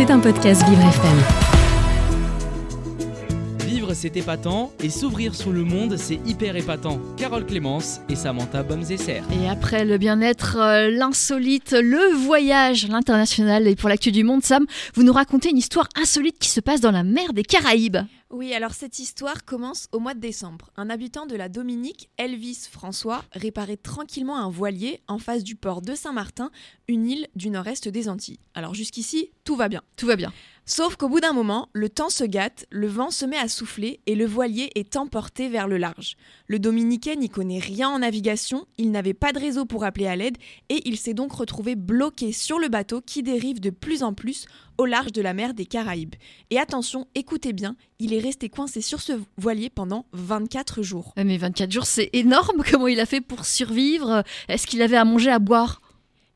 C'est un podcast Vivre FM. Vivre c'est épatant et s'ouvrir sur le monde c'est hyper épatant. Carole Clémence et Samantha Bomzesser. Et après le bien-être, euh, l'insolite, le voyage, l'international et pour l'actu du monde, Sam, vous nous racontez une histoire insolite qui se passe dans la mer des Caraïbes. Oui, alors cette histoire commence au mois de décembre. Un habitant de la Dominique, Elvis François, réparait tranquillement un voilier en face du port de Saint-Martin, une île du nord-est des Antilles. Alors jusqu'ici, tout va bien. Tout va bien. Sauf qu'au bout d'un moment, le temps se gâte, le vent se met à souffler et le voilier est emporté vers le large. Le Dominicain n'y connaît rien en navigation, il n'avait pas de réseau pour appeler à l'aide et il s'est donc retrouvé bloqué sur le bateau qui dérive de plus en plus au large de la mer des Caraïbes. Et attention, écoutez bien, il est resté coincé sur ce voilier pendant 24 jours. Mais 24 jours, c'est énorme. Comment il a fait pour survivre? Est-ce qu'il avait à manger, à boire?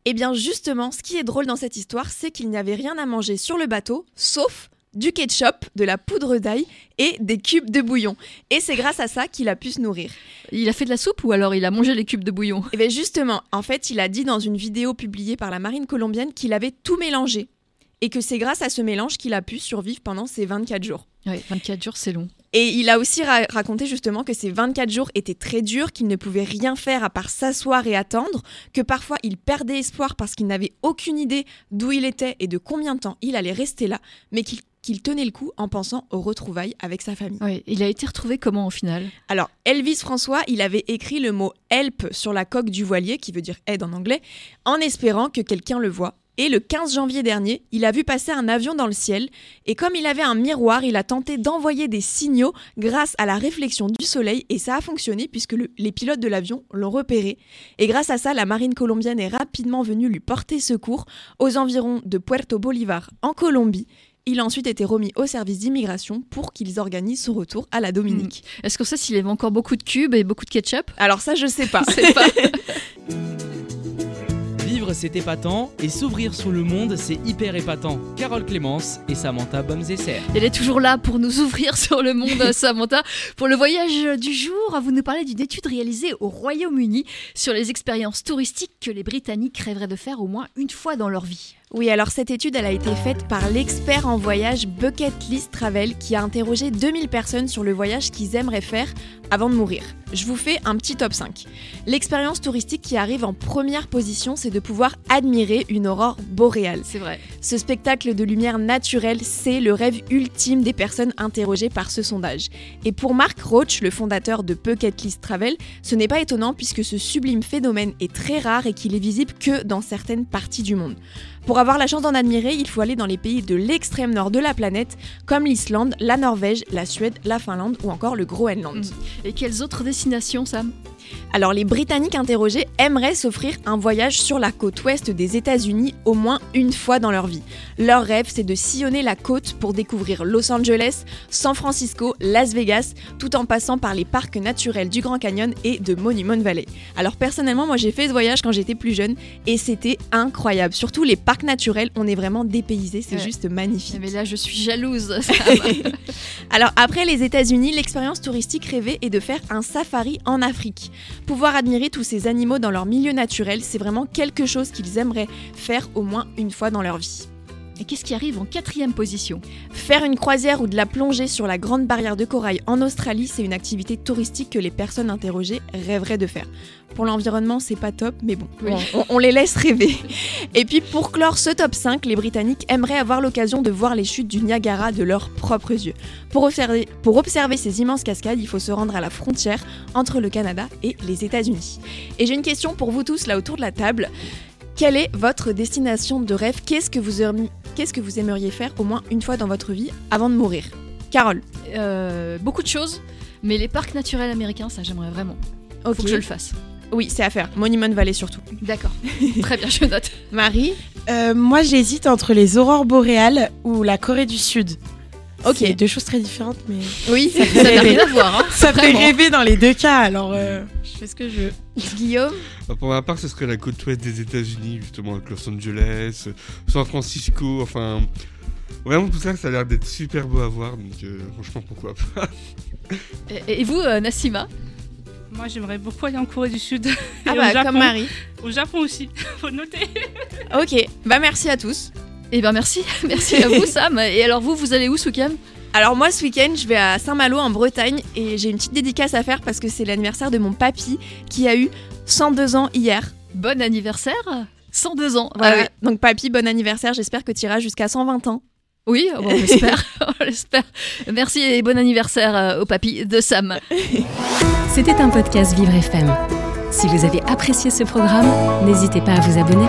Eh bien justement, ce qui est drôle dans cette histoire, c'est qu'il n'y avait rien à manger sur le bateau, sauf du ketchup, de la poudre d'ail et des cubes de bouillon. Et c'est grâce à ça qu'il a pu se nourrir. Il a fait de la soupe ou alors il a mangé les cubes de bouillon? Et bien justement, en fait, il a dit dans une vidéo publiée par la marine colombienne qu'il avait tout mélangé. Et que c'est grâce à ce mélange qu'il a pu survivre pendant ces 24 jours. Oui, 24 jours, c'est long. Et il a aussi ra- raconté justement que ces 24 jours étaient très durs, qu'il ne pouvait rien faire à part s'asseoir et attendre, que parfois il perdait espoir parce qu'il n'avait aucune idée d'où il était et de combien de temps il allait rester là, mais qu'il qu'il tenait le coup en pensant aux retrouvailles avec sa famille. Oui, il a été retrouvé comment au final? Alors, Elvis François, il avait écrit le mot help sur la coque du voilier, qui veut dire aide en anglais, en espérant que quelqu'un le voie. Et le 15 janvier dernier, il a vu passer un avion dans le ciel, et comme il avait un miroir, il a tenté d'envoyer des signaux grâce à la réflexion du soleil, et ça a fonctionné puisque le- les pilotes de l'avion l'ont repéré. Et grâce à ça, la marine colombienne est rapidement venue lui porter secours aux environs de Puerto Bolívar, en Colombie. Il a ensuite été remis au service d'immigration pour qu'ils organisent son retour à la Dominique. Est-ce qu'on sait s'il avait encore beaucoup de cubes et beaucoup de ketchup? Alors ça, je sais pas. C'est pas. C'est épatant et s'ouvrir sur le monde c'est hyper épatant. Carole Clémence et Samantha Bomzesser. Elle est toujours là pour nous ouvrir sur le monde, Samantha. Pour le voyage du jour, vous nous parlez d'une étude réalisée au Royaume-Uni sur les expériences touristiques que les Britanniques rêveraient de faire au moins une fois dans leur vie. Oui, alors cette étude, elle a été faite par l'expert en voyage Bucket List Travel qui a interrogé 2000 personnes sur le voyage qu'ils aimeraient faire avant de mourir. Je vous fais un petit top 5. L'expérience touristique qui arrive en première position, c'est de pouvoir admirer une aurore boréale. C'est vrai. Ce spectacle de lumière naturelle, c'est le rêve ultime des personnes interrogées par ce sondage. Et pour Mark Roach, le fondateur de Bucket List Travel, ce n'est pas étonnant puisque ce sublime phénomène est très rare et qu'il est visible que dans certaines parties du monde. Pour avoir la chance d'en admirer, il faut aller dans les pays de l'extrême nord de la planète, comme l'Islande, la Norvège, la Suède, la Finlande ou encore le Groenland. Mm. Et quelles autres destinations, Sam? Alors les Britanniques interrogés aimeraient s'offrir un voyage sur la côte ouest des États-Unis au moins une fois dans leur vie. Leur rêve, c'est de sillonner la côte pour découvrir Los Angeles, San Francisco, Las Vegas, tout en passant par les parcs naturels du Grand Canyon et de Monument Valley. Alors personnellement, moi j'ai fait ce voyage quand j'étais plus jeune et c'était incroyable. Surtout les parcs naturels, on est vraiment dépaysés, c'est Ouais. juste magnifique. Mais là, je suis jalouse. Alors après les États-Unis, l'expérience touristique rêvée est de faire un safari en Afrique. Pouvoir admirer tous ces animaux dans leur milieu naturel, c'est vraiment quelque chose qu'ils aimeraient faire au moins une fois dans leur vie. Et qu'est-ce qui arrive en quatrième position Faire une croisière ou de la plongée sur la grande barrière de corail en Australie, c'est une activité touristique que les personnes interrogées rêveraient de faire. Pour l'environnement, c'est pas top, mais bon, Oui. on, les laisse rêver. Et puis pour clore ce top 5, les Britanniques aimeraient avoir l'occasion de voir les chutes du Niagara de leurs propres yeux. Pour observer, pour observer ces immenses cascades, il faut se rendre à la frontière entre le Canada et les États-Unis. Et j'ai une question pour vous tous là autour de la table. Quelle est votre destination de rêve? Qu'est-ce que vous Qu'est-ce que vous aimeriez faire au moins une fois dans votre vie avant de mourir? Carole. Euh, Beaucoup de choses, mais les parcs naturels américains, ça j'aimerais vraiment. Ok. Faut que je le fasse. Oui, c'est à faire. Monument Valley surtout. D'accord. Très bien, je note. Marie? Euh, moi, j'hésite entre les aurores boréales ou la Corée du Sud. Ok. C'est deux choses très différentes, mais Oui, Ça n'a rien à voir. Hein. ça fait Vraiment. rêver dans les deux cas. Alors, euh, je fais ce que je veux. Guillaume Bah, pour ma part, ce serait la côte ouest des États-Unis, justement, avec Los Angeles, San Francisco, enfin. Vraiment, tout ça, ça a l'air d'être super beau à voir, donc euh, franchement, pourquoi pas. Et, et vous, euh, Nassima Moi, j'aimerais beaucoup aller en Corée du Sud. Ah Et bah au Japon. comme Marie. Au Japon aussi, faut noter. Ok, bah merci à tous. Eh ben merci, merci à vous Sam. Et alors vous, vous allez où ce week-end? Alors moi, ce week-end, je vais à Saint-Malo en Bretagne et j'ai une petite dédicace à faire parce que c'est l'anniversaire de mon papy qui a eu 102 ans hier. Bon anniversaire 102 ans. Ah ouais. Donc papy, bon anniversaire. J'espère que tu iras jusqu'à 120 ans. Oui, on l'espère. on l'espère. Merci et bon anniversaire euh, au papy de Sam. C'était un podcast Vivre FM. Si vous avez apprécié ce programme, n'hésitez pas à vous abonner.